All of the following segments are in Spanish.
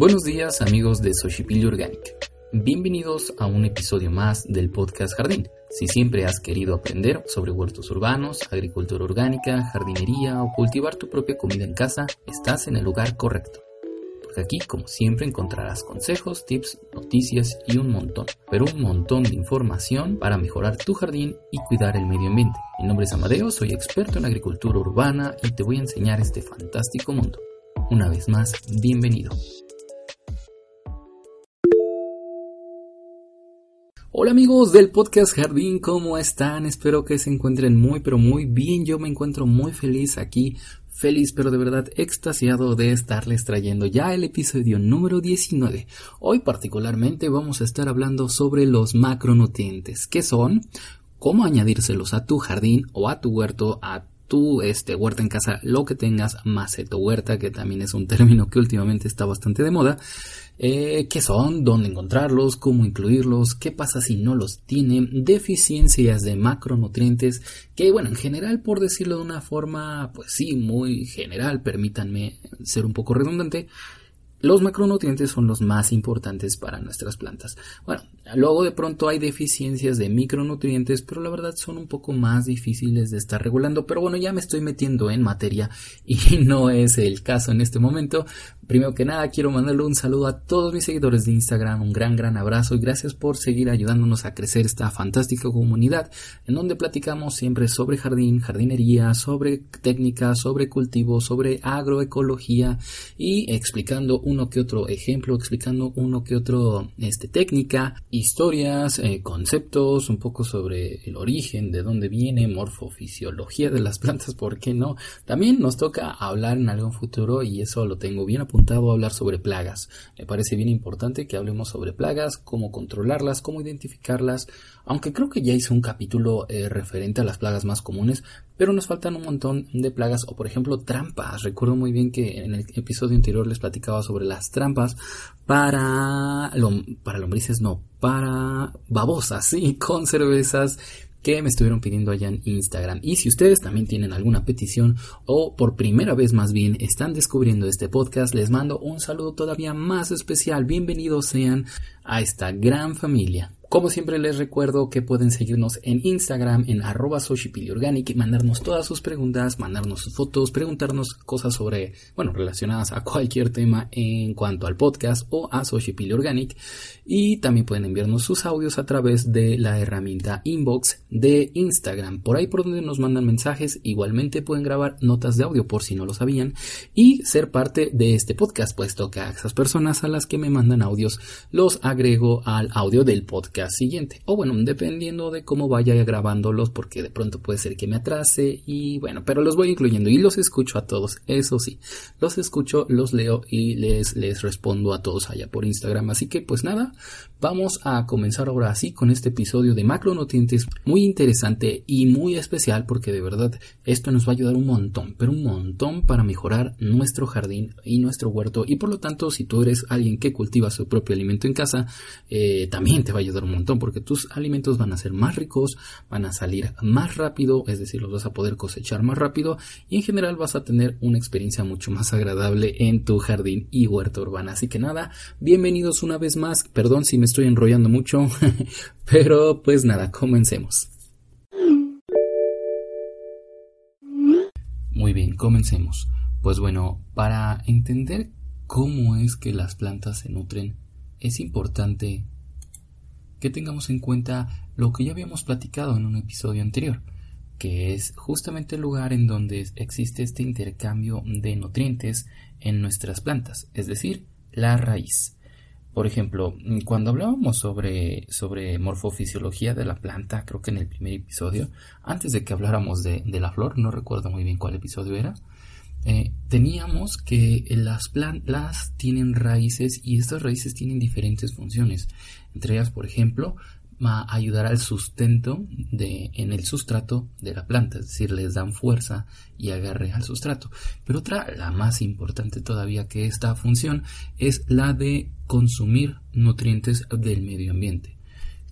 Buenos días amigos de Soshipilli Organic. Bienvenidos a un episodio más del podcast Jardín. Si siempre has querido aprender sobre huertos urbanos, agricultura orgánica, jardinería o cultivar tu propia comida en casa, estás en el lugar correcto. Porque aquí, como siempre, encontrarás consejos, tips, noticias y un montón, pero un montón de información para mejorar tu jardín y cuidar el medio ambiente. Mi nombre es Amadeo, soy experto en agricultura urbana y te voy a enseñar este fantástico mundo. Una vez más, bienvenido. Hola amigos del podcast Jardín, ¿cómo están? Espero que se encuentren muy pero muy bien. Yo me encuentro muy feliz aquí, feliz pero de verdad extasiado de estarles trayendo ya el episodio número 19. Hoy particularmente vamos a estar hablando sobre los macronutrientes, ¿qué son? cómo añadírselos a tu jardín o a tu huerto, a tu este, huerta en casa, lo que tengas, maceto huerta, que también es un término que últimamente está bastante de moda. Eh, qué son, dónde encontrarlos, cómo incluirlos, qué pasa si no los tienen, deficiencias de macronutrientes, que bueno, en general, por decirlo de una forma, pues sí, muy general, permítanme ser un poco redundante, los macronutrientes son los más importantes para nuestras plantas. Bueno, luego de pronto hay deficiencias de micronutrientes, pero la verdad son un poco más difíciles de estar regulando. Pero bueno, ya me estoy metiendo en materia y no es el caso en este momento. Primero que nada, quiero mandarle un saludo a todos mis seguidores de Instagram, un gran, gran abrazo y gracias por seguir ayudándonos a crecer esta fantástica comunidad en donde platicamos siempre sobre jardín, jardinería, sobre técnicas, sobre cultivo, sobre agroecología y explicando uno que otro ejemplo, explicando uno que otro este, técnica, historias, eh, conceptos, un poco sobre el origen, de dónde viene, morfofisiología de las plantas, ¿por qué no? También nos toca hablar en algún futuro y eso lo tengo bien apuntado hablar sobre plagas. Me parece bien importante que hablemos sobre plagas, cómo controlarlas, cómo identificarlas, aunque creo que ya hice un capítulo eh, referente a las plagas más comunes, pero nos faltan un montón de plagas o por ejemplo trampas. Recuerdo muy bien que en el episodio anterior les platicaba sobre las trampas para, para lombrices, no, para babosas, sí, con cervezas que me estuvieron pidiendo allá en Instagram. Y si ustedes también tienen alguna petición o por primera vez más bien están descubriendo este podcast, les mando un saludo todavía más especial. Bienvenidos sean a esta gran familia. Como siempre les recuerdo que pueden seguirnos en Instagram en arroba y mandarnos todas sus preguntas, mandarnos sus fotos, preguntarnos cosas sobre, bueno, relacionadas a cualquier tema en cuanto al podcast o a Soshipili Organic. Y también pueden enviarnos sus audios a través de la herramienta inbox de Instagram. Por ahí por donde nos mandan mensajes, igualmente pueden grabar notas de audio por si no lo sabían y ser parte de este podcast, puesto que a esas personas a las que me mandan audios los agrego al audio del podcast siguiente. O bueno, dependiendo de cómo vaya grabándolos, porque de pronto puede ser que me atrase y bueno, pero los voy incluyendo y los escucho a todos, eso sí, los escucho, los leo y les, les respondo a todos allá por Instagram. Así que pues nada, vamos a comenzar ahora así con este episodio de macronutrientes muy interesante y muy especial porque de verdad esto nos va a ayudar un montón, pero un montón para mejorar nuestro jardín y nuestro huerto y por lo tanto si tú eres alguien que cultiva su propio alimento en casa, eh, también te va a ayudar un montón porque tus alimentos van a ser más ricos, van a salir más rápido, es decir, los vas a poder cosechar más rápido y en general vas a tener una experiencia mucho más agradable en tu jardín y huerta urbana. Así que nada, bienvenidos una vez más, perdón si me estoy enrollando mucho, pero pues nada, comencemos. Muy bien, comencemos. Pues bueno, para entender cómo es que las plantas se nutren, es importante que tengamos en cuenta lo que ya habíamos platicado en un episodio anterior, que es justamente el lugar en donde existe este intercambio de nutrientes en nuestras plantas, es decir, la raíz. Por ejemplo, cuando hablábamos sobre, sobre morfofisiología de la planta, creo que en el primer episodio, antes de que habláramos de, de la flor, no recuerdo muy bien cuál episodio era, eh, teníamos que las plantas tienen raíces y estas raíces tienen diferentes funciones. Entre ellas, por ejemplo, ayudar al sustento en el sustrato de la planta, es decir, les dan fuerza y agarre al sustrato. Pero otra, la más importante todavía que esta función, es la de consumir nutrientes del medio ambiente.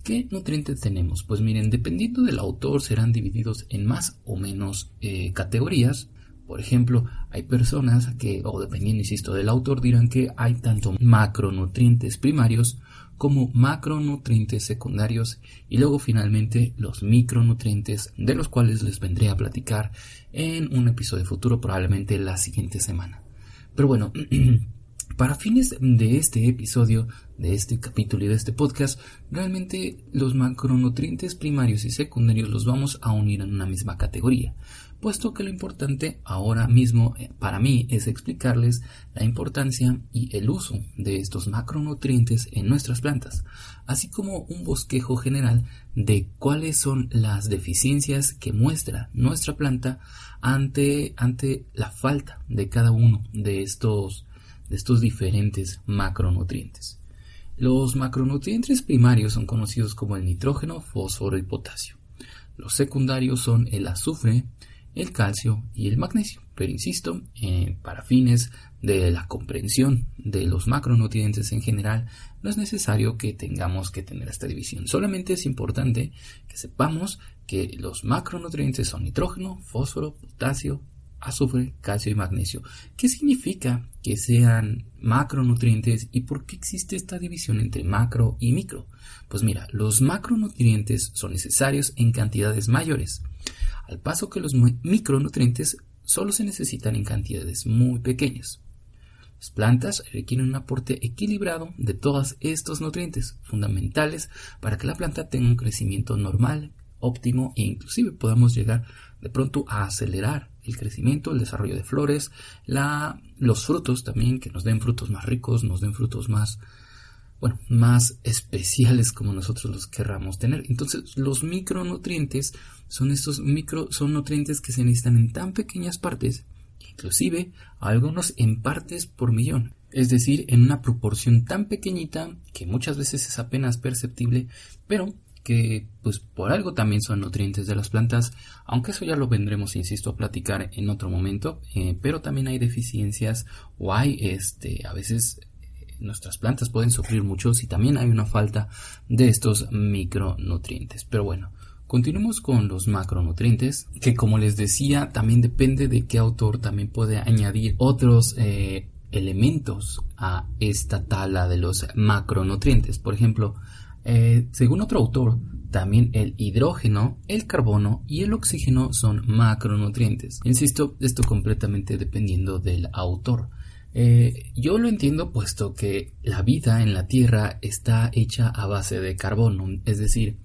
¿Qué nutrientes tenemos? Pues miren, dependiendo del autor serán divididos en más o menos eh, categorías Por ejemplo, hay personas que, o dependiendo, insisto, del autor, dirán que hay tanto macronutrientes primarios como macronutrientes secundarios y luego finalmente los micronutrientes de los cuales les vendré a platicar en un episodio futuro probablemente la siguiente semana. Pero bueno, para fines de este episodio, de este capítulo y de este podcast, realmente los macronutrientes primarios y secundarios los vamos a unir en una misma categoría puesto que lo importante ahora mismo eh, para mí es explicarles la importancia y el uso de estos macronutrientes en nuestras plantas, así como un bosquejo general de cuáles son las deficiencias que muestra nuestra planta ante, ante la falta de cada uno de estos, de estos diferentes macronutrientes. Los macronutrientes primarios son conocidos como el nitrógeno, fósforo y potasio. Los secundarios son el azufre, el calcio y el magnesio. Pero insisto, eh, para fines de la comprensión de los macronutrientes en general, no es necesario que tengamos que tener esta división. Solamente es importante que sepamos que los macronutrientes son nitrógeno, fósforo, potasio, azufre, calcio y magnesio. ¿Qué significa que sean macronutrientes y por qué existe esta división entre macro y micro? Pues mira, los macronutrientes son necesarios en cantidades mayores al paso que los micronutrientes solo se necesitan en cantidades muy pequeñas. Las plantas requieren un aporte equilibrado de todos estos nutrientes, fundamentales para que la planta tenga un crecimiento normal, óptimo e inclusive podamos llegar de pronto a acelerar el crecimiento, el desarrollo de flores, los frutos también, que nos den frutos más ricos, nos den frutos más bueno, más especiales como nosotros los querramos tener. Entonces, los micronutrientes son estos micro, son nutrientes que se necesitan en tan pequeñas partes, inclusive algunos en partes por millón. Es decir, en una proporción tan pequeñita que muchas veces es apenas perceptible, pero que pues por algo también son nutrientes de las plantas, aunque eso ya lo vendremos, insisto, a platicar en otro momento, eh, pero también hay deficiencias o hay este a veces nuestras plantas pueden sufrir mucho si también hay una falta de estos micronutrientes. Pero bueno, continuemos con los macronutrientes, que como les decía, también depende de qué autor también puede añadir otros eh, elementos a esta tabla de los macronutrientes. Por ejemplo, eh, según otro autor, también el hidrógeno, el carbono y el oxígeno son macronutrientes. Insisto, esto completamente dependiendo del autor. Eh, yo lo entiendo puesto que la vida en la Tierra está hecha a base de carbono, es decir,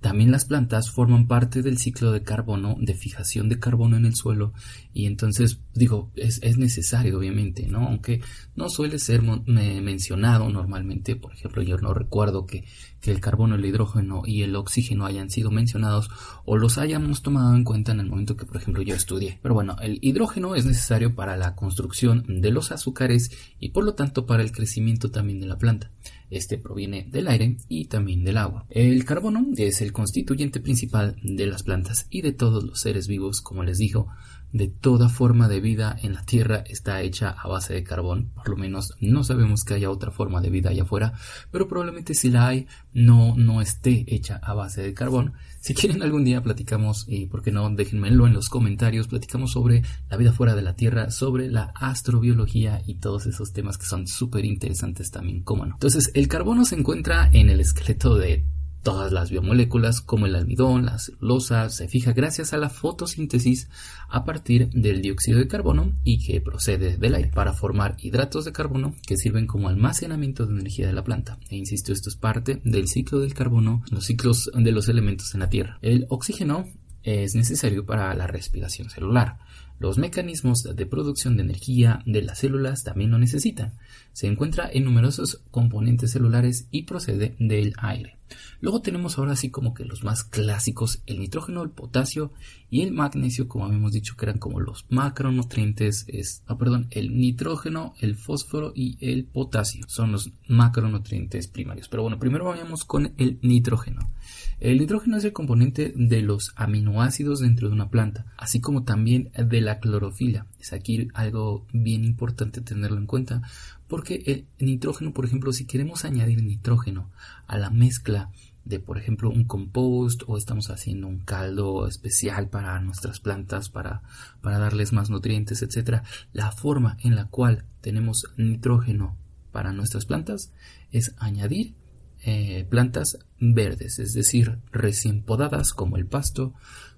también las plantas forman parte del ciclo de carbono, de fijación de carbono en el suelo, y entonces digo, es, necesario obviamente, ¿no? Aunque no suele ser mencionado normalmente, por ejemplo, yo no recuerdo que, que el carbono, el hidrógeno y el oxígeno hayan sido mencionados o los hayamos tomado en cuenta en el momento que, por ejemplo, yo estudié. Pero bueno, el hidrógeno es necesario para la construcción de los azúcares y por lo tanto para el crecimiento también de la planta. Este proviene del aire y también del agua. El carbono es el constituyente principal de las plantas y de todos los seres vivos, como les digo, de toda forma de vida en la Tierra está hecha a base de carbón. Por lo menos no sabemos que haya otra forma de vida allá afuera, pero probablemente si la hay, no, no esté hecha a base de carbón. Si quieren algún día platicamos, y por qué no, déjenmelo en los comentarios, platicamos sobre la vida fuera de la Tierra, sobre la astrobiología y todos esos temas que son súper interesantes también, cómo no. Entonces, el carbono se encuentra en el esqueleto de Todas las biomoléculas, como el almidón, la celulosa, se fija gracias a la fotosíntesis a partir del dióxido de carbono y que procede del aire para formar hidratos de carbono que sirven como almacenamiento de energía de la planta. E insisto, esto es parte del ciclo del carbono, los ciclos de los elementos en la Tierra. El oxígeno es necesario para la respiración celular. Los mecanismos de producción de energía de las células también lo necesitan. Se encuentra en numerosos componentes celulares y procede del aire. Luego tenemos ahora así como que los más clásicos, el nitrógeno, el potasio y el magnesio, como habíamos dicho que eran como los macronutrientes, es, ah, perdón, el nitrógeno, el fósforo y el potasio son los macronutrientes primarios. Pero bueno, primero vayamos con el nitrógeno. El nitrógeno es el componente de los aminoácidos dentro de una planta, así como también de la clorofila. Es aquí algo bien importante tenerlo en cuenta, porque el nitrógeno, por ejemplo, si queremos añadir nitrógeno a la mezcla de por ejemplo un compost o estamos haciendo un caldo especial para nuestras plantas para, para darles más nutrientes, etcétera, la forma en la cual tenemos nitrógeno para nuestras plantas es añadir eh, plantas verdes, es decir, recién podadas como el pasto,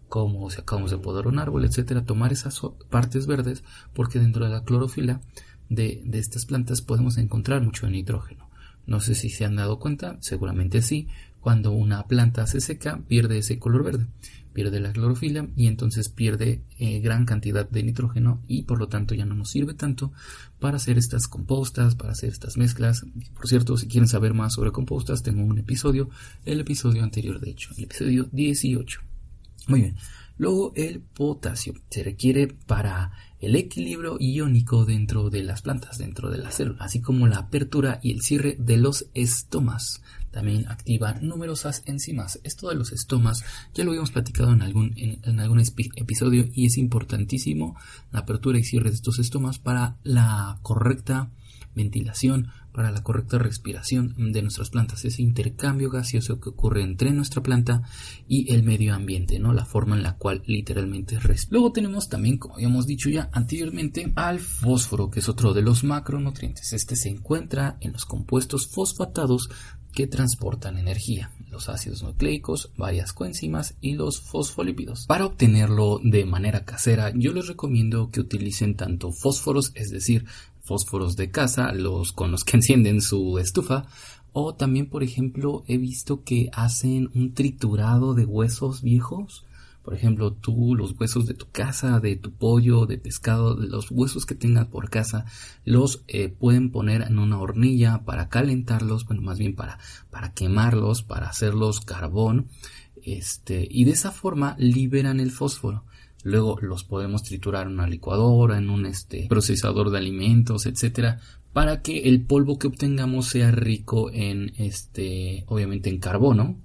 como si acabamos de podar un árbol, etcétera, tomar esas partes verdes porque dentro de la clorofila de, de estas plantas podemos encontrar mucho nitrógeno. No sé si se han dado cuenta, seguramente sí, cuando una planta se seca, pierde ese color verde, pierde la clorofila y entonces pierde eh, gran cantidad de nitrógeno y por lo tanto ya no nos sirve tanto para hacer estas compostas, para hacer estas mezclas. Por cierto, si quieren saber más sobre compostas, tengo un episodio, el episodio anterior de hecho, el episodio 18. Muy bien. Luego el potasio se requiere para el equilibrio iónico dentro de las plantas, dentro de la célula, así como la apertura y el cierre de los estomas. También activa numerosas enzimas. Esto de los estomas ya lo habíamos platicado en algún, en, algún episodio y es importantísimo la apertura y cierre de estos estomas para la correcta ventilación, para la correcta respiración de nuestras plantas, ese intercambio gaseoso que ocurre entre nuestra planta y el medio ambiente, ¿no? La forma en la cual literalmente respira. Luego tenemos también, como habíamos dicho ya anteriormente, al fósforo, que es otro de los macronutrientes. Este se encuentra en los compuestos fosfatados que transportan energía, los ácidos nucleicos, varias coenzimas y los fosfolípidos. Para obtenerlo de manera casera, yo les recomiendo que utilicen tanto fósforos, es decir, fósforos de casa, los con los que encienden su estufa, o también, por ejemplo, he visto que hacen un triturado de huesos viejos. Por ejemplo, tú los huesos de tu casa, de tu pollo, de pescado, los huesos que tengas por casa, los eh, pueden poner en una hornilla para calentarlos, bueno, más bien para, para quemarlos, para hacerlos carbón, este, y de esa forma liberan el fósforo. Luego los podemos triturar en una licuadora, en un este, procesador de alimentos, etcétera, para que el polvo que obtengamos sea rico en este, obviamente en carbono,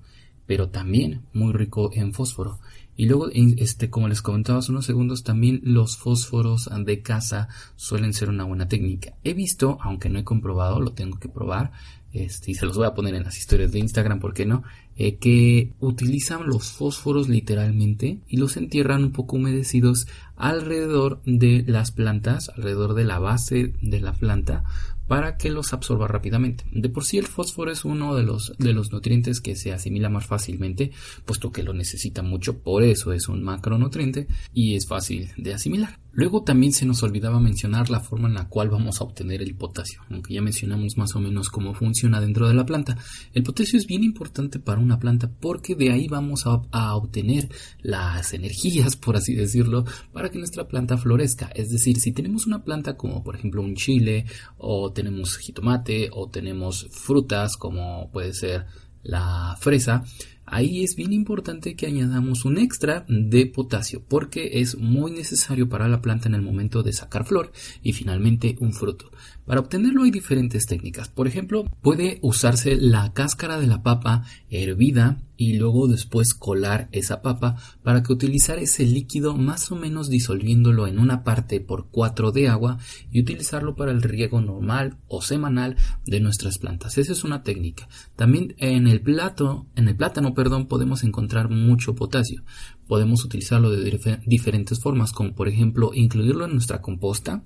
pero también muy rico en fósforo. Y luego, este, como les comentaba hace unos segundos, también los fósforos de casa suelen ser una buena técnica. He visto, aunque no he comprobado, lo tengo que probar, este, y se los voy a poner en las historias de Instagram, ¿por qué no? Eh, que utilizan los fósforos literalmente y los entierran un poco humedecidos alrededor de las plantas, alrededor de la base de la planta, para que los absorba rápidamente. De por sí el fósforo es uno de los, de los nutrientes que se asimila más fácilmente, puesto que lo necesita mucho, por eso es un macronutriente y es fácil de asimilar. Luego también se nos olvidaba mencionar la forma en la cual vamos a obtener el potasio, aunque ya mencionamos más o menos cómo funciona dentro de la planta. El potasio es bien importante para una planta porque de ahí vamos a, obtener las energías, por así decirlo, para que nuestra planta florezca. Es decir, si tenemos una planta como por ejemplo un chile o tenemos jitomate o tenemos frutas como puede ser la fresa, ahí es bien importante que añadamos un extra de potasio porque es muy necesario para la planta en el momento de sacar flor y finalmente un fruto. Para obtenerlo hay diferentes técnicas. Por ejemplo, puede usarse la cáscara de la papa hervida y luego después colar esa papa para que utilizar ese líquido más o menos disolviéndolo en una parte por 4 de agua y utilizarlo para el riego normal o semanal de nuestras plantas. Esa es una técnica. También en el plato, en el plátano, perdón, podemos encontrar mucho potasio. Podemos utilizarlo de diferentes formas, como por ejemplo incluirlo en nuestra composta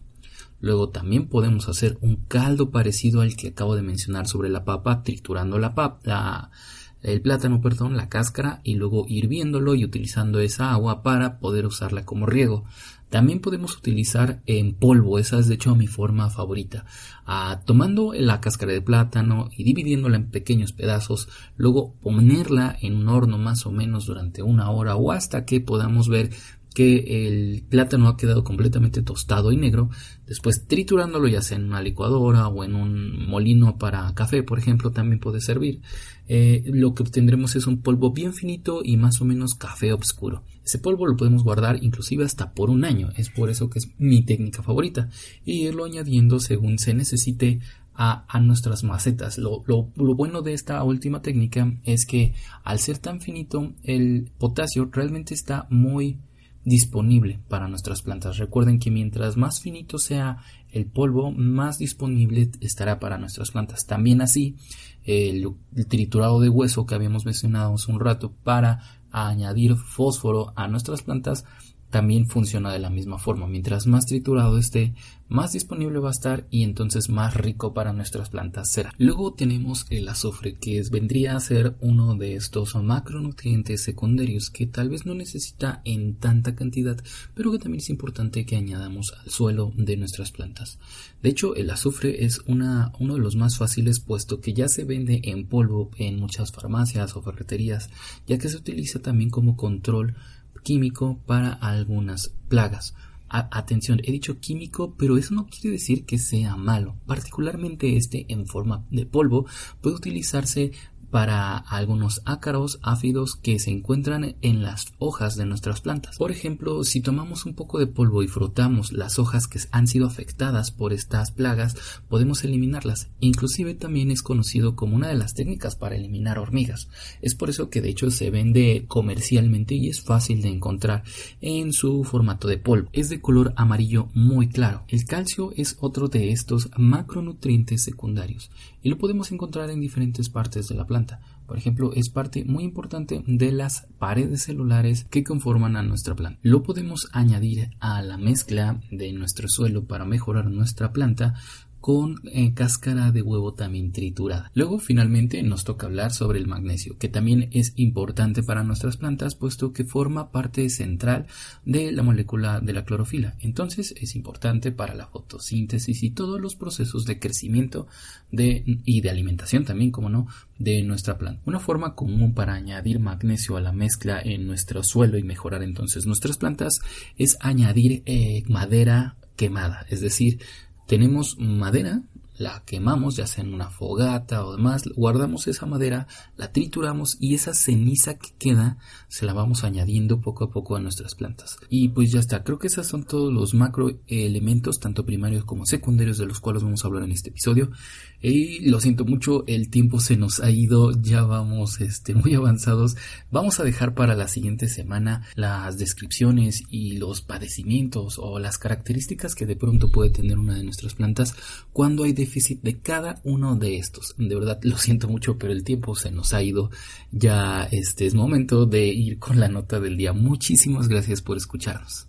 Luego también podemos hacer un caldo parecido al que acabo de mencionar sobre la papa, triturando la papa, el plátano, perdón, la cáscara y luego hirviéndolo y utilizando esa agua para poder usarla como riego. También podemos utilizar en polvo, esa es de hecho mi forma favorita. Ah, tomando la cáscara de plátano y dividiéndola en pequeños pedazos, luego ponerla en un horno más o menos durante una hora o hasta que podamos ver que el plátano ha quedado completamente tostado y negro, después triturándolo ya sea en una licuadora o en un molino para café, por ejemplo, también puede servir. Eh, lo que obtendremos es un polvo bien finito y más o menos café oscuro. Ese polvo lo podemos guardar inclusive hasta por un año, es por eso que es mi técnica favorita, y irlo añadiendo según se necesite a, a, nuestras macetas. Lo, lo, lo, bueno de esta última técnica es que al ser tan finito el potasio realmente está muy disponible para nuestras plantas. Recuerden que mientras más finito sea el polvo, más disponible estará para nuestras plantas. También así, el, triturado de hueso que habíamos mencionado hace un rato para añadir fósforo a nuestras plantas también funciona de la misma forma. Mientras más triturado esté, más disponible va a estar y entonces más rico para nuestras plantas será. Luego tenemos el azufre, que vendría a ser uno de estos macronutrientes secundarios que tal vez no necesita en tanta cantidad, pero que también es importante que añadamos al suelo de nuestras plantas. De hecho, el azufre es una, uno de los más fáciles puesto que ya se vende en polvo en muchas farmacias o ferreterías, ya que se utiliza también como control químico para algunas plagas. atención, he dicho químico, pero eso no quiere decir que sea malo. Particularmente este en forma de polvo puede utilizarse para algunos ácaros áfidos que se encuentran en las hojas de nuestras plantas. Por ejemplo, si tomamos un poco de polvo y frotamos las hojas que han sido afectadas por estas plagas, podemos eliminarlas. Inclusive también es conocido como una de las técnicas para eliminar hormigas. Es por eso que de hecho se vende comercialmente y es fácil de encontrar en su formato de polvo. Es de color amarillo muy claro. El calcio es otro de estos macronutrientes secundarios y lo podemos encontrar en diferentes partes de la planta. Por ejemplo, es parte muy importante de las paredes celulares que conforman a nuestra planta. Lo podemos añadir a la mezcla de nuestro suelo para mejorar nuestra planta con eh, cáscara de huevo también triturada. Luego finalmente nos toca hablar sobre el magnesio, que también es importante para nuestras plantas puesto que forma parte central de la molécula de la clorofila. Entonces es importante para la fotosíntesis y todos los procesos de crecimiento y de alimentación también, como no, de nuestra planta. Una forma común para añadir magnesio a la mezcla en nuestro suelo y mejorar entonces nuestras plantas es añadir eh, madera quemada, es decir, tenemos madera la quemamos, ya sea en una fogata o demás, guardamos esa madera, la trituramos y esa ceniza que queda se la vamos añadiendo poco a poco a nuestras plantas. Y pues ya está, creo que esos son todos los macro elementos, tanto primarios como secundarios, de los cuales vamos a hablar en este episodio. Y lo siento mucho, el tiempo se nos ha ido, ya vamos este, muy avanzados. Vamos a dejar para la siguiente semana las descripciones y los padecimientos o las características que de pronto puede tener una de nuestras plantas cuando hay cada uno de estos. De verdad, lo siento mucho, pero el tiempo se nos ha ido. Ya este es momento de ir con la nota del día. Muchísimas gracias por escucharnos.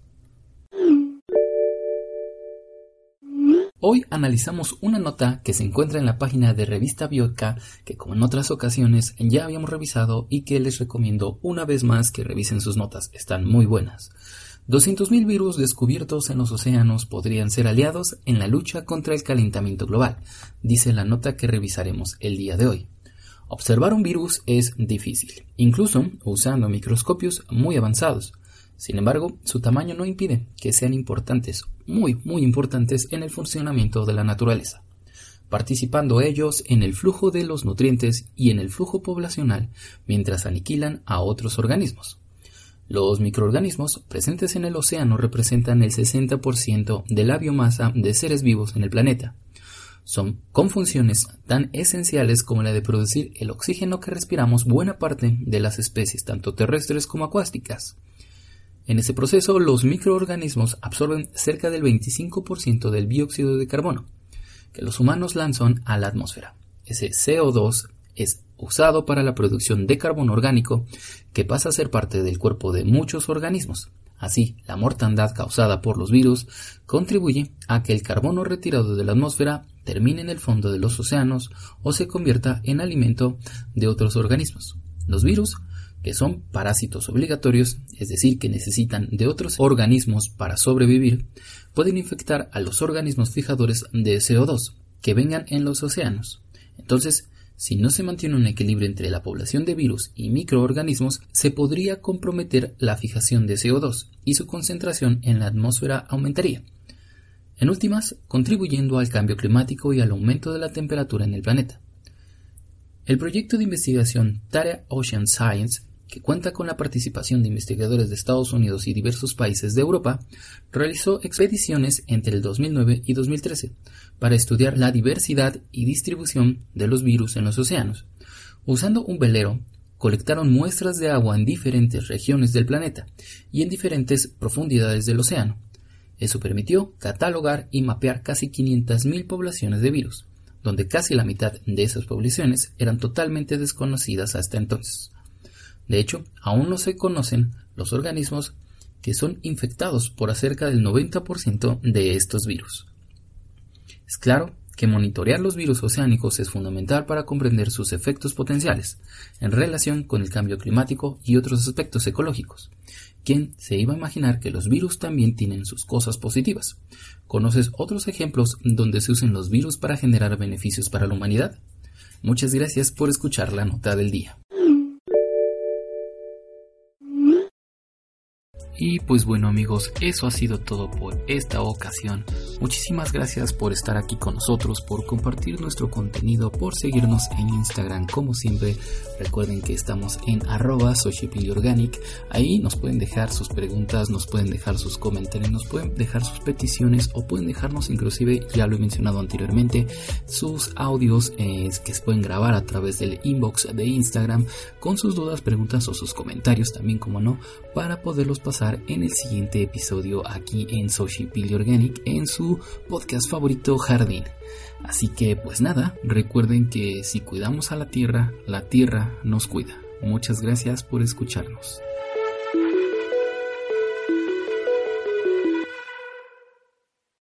Hoy analizamos una nota que se encuentra en la página de Revista Bioca que como en otras ocasiones ya habíamos revisado y que les recomiendo una vez más que revisen sus notas, están muy buenas. 200.000 virus descubiertos en los océanos podrían ser aliados en la lucha contra el calentamiento global, dice la nota que revisaremos el día de hoy. Observar un virus es difícil, incluso usando microscopios muy avanzados. Sin embargo, su tamaño no impide que sean importantes, muy, muy importantes en el funcionamiento de la naturaleza, participando ellos en el flujo de los nutrientes y en el flujo poblacional mientras aniquilan a otros organismos. Los microorganismos presentes en el océano representan el 60% de la biomasa de seres vivos en el planeta. Son con funciones tan esenciales como la de producir el oxígeno que respiramos buena parte de las especies, tanto terrestres como acuáticas. En ese proceso, los microorganismos absorben cerca del 25% del dióxido de carbono que los humanos lanzan a la atmósfera. Ese CO2 es usado para la producción de carbono orgánico que pasa a ser parte del cuerpo de muchos organismos. Así, la mortandad causada por los virus contribuye a que el carbono retirado de la atmósfera termine en el fondo de los océanos o se convierta en alimento de otros organismos. Los virus, que son parásitos obligatorios, es decir, que necesitan de otros organismos para sobrevivir, pueden infectar a los organismos fijadores de CO2 que vengan en los océanos. Entonces, si no se mantiene un equilibrio entre la población de virus y microorganismos, se podría comprometer la fijación de CO2 y su concentración en la atmósfera aumentaría. En últimas, contribuyendo al cambio climático y al aumento de la temperatura en el planeta. El proyecto de investigación Tara Ocean Science que cuenta con la participación de investigadores de Estados Unidos y diversos países de Europa, realizó expediciones entre el 2009 y 2013 para estudiar la diversidad y distribución de los virus en los océanos. Usando un velero colectaron muestras de agua en diferentes regiones del planeta y en diferentes profundidades del océano. Eso permitió catalogar y mapear casi 500.000 poblaciones de virus, donde casi la mitad de esas poblaciones eran totalmente desconocidas hasta entonces. De hecho, aún no se conocen los organismos que son infectados por acerca del 90% de estos virus. Es claro que monitorear los virus oceánicos es fundamental para comprender sus efectos potenciales en relación con el cambio climático y otros aspectos ecológicos. ¿Quién se iba a imaginar que los virus también tienen sus cosas positivas? ¿Conoces otros ejemplos donde se usen los virus para generar beneficios para la humanidad? Muchas gracias por escuchar la nota del día. Y pues bueno amigos, eso ha sido todo por esta ocasión. Muchísimas gracias por estar aquí con nosotros, por compartir nuestro contenido, por seguirnos en Instagram como siempre. Recuerden que estamos en arroba organic. Ahí nos pueden dejar sus preguntas, nos pueden dejar sus comentarios, nos pueden dejar sus peticiones o pueden dejarnos inclusive, ya lo he mencionado anteriormente, sus audios eh, que se pueden grabar a través del inbox de Instagram con sus dudas, preguntas o sus comentarios también como no, para poderlos pasar en el siguiente episodio aquí en Social Organic en su podcast favorito Jardín. Así que pues nada, recuerden que si cuidamos a la tierra, la tierra nos cuida. Muchas gracias por escucharnos.